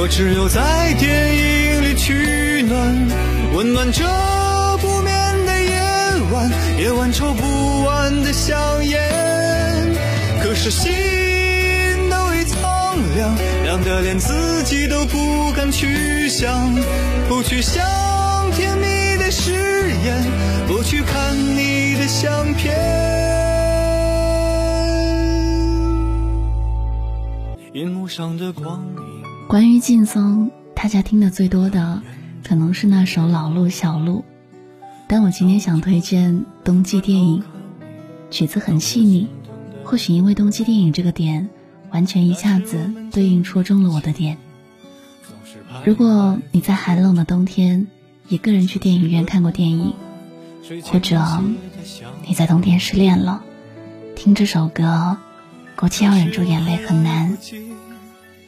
我只有在电影里取暖，温暖这不眠的夜晚，夜晚抽不完的香烟。可是心都已苍凉，凉得连自己都不敢去想，不去想甜蜜的誓言，不去看你的相片。关于劲松，大家听的最多的可能是那首《老路小路》，但我今天想推荐冬季电影，曲子很细腻，或许因为冬季电影这个点，完全一下子对应戳中了我的点。如果你在寒冷的冬天一个人去电影院看过电影，或者你在冬天失恋了，听这首歌，估计要忍住眼泪很难。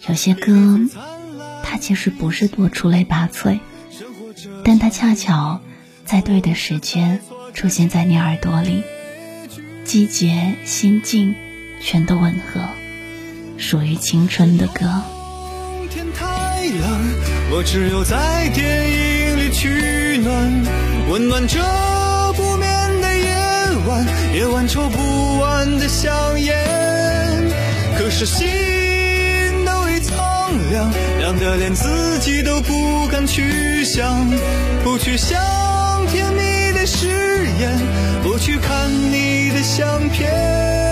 有些歌，它其实不是多出类拔萃，但它恰巧在对的时间出现在你耳朵里，季节、心境全都吻合，属于青春的歌。天太冷，我只有在电影里取暖，温暖这不眠的夜晚，夜晚抽不完的香烟。可是心。凉凉的连自己都不敢去想，不去想甜蜜的誓言，不去看你的相片。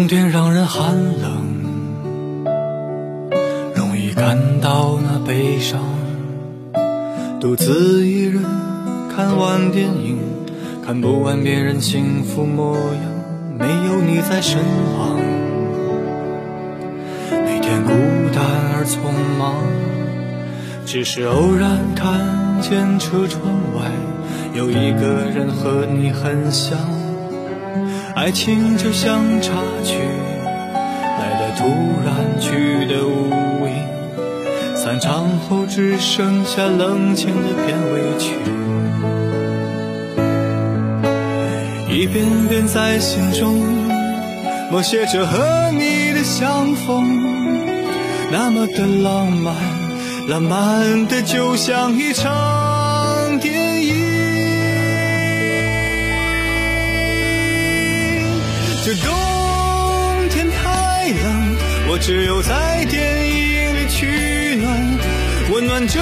冬天让人寒冷，容易感到那悲伤。独自一人看完电影，看不完别人幸福模样。没有你在身旁，每天孤单而匆忙。只是偶然看见车窗外有一个人和你很像。爱情就像插曲，来的突然，去的无影。散场后只剩下冷清的片尾曲，一遍遍在心中默写着和你的相逢，那么的浪漫，浪漫的就像一场电影。这冬天太冷，我只有在电影里取暖，温暖这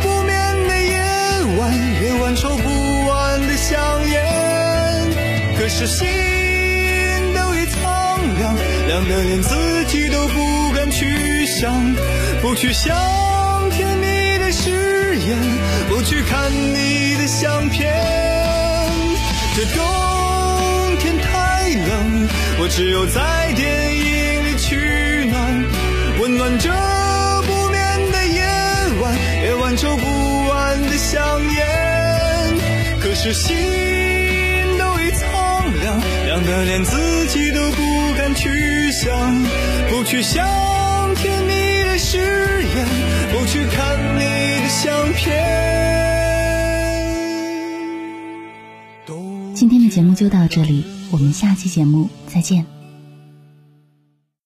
不眠的夜晚，夜晚抽不完的香烟。可是心都已苍凉，凉得连自己都不敢去想，不去想甜蜜的誓言，不去看你的相片。这冬。我只有在电影里取暖，温暖这不眠的夜晚，夜晚抽不完的香烟。可是心都已苍凉，凉得连自己都不敢去想，不去想甜蜜的誓言，不去看你的相片。今天的节目就到这里。我们下期节目再见。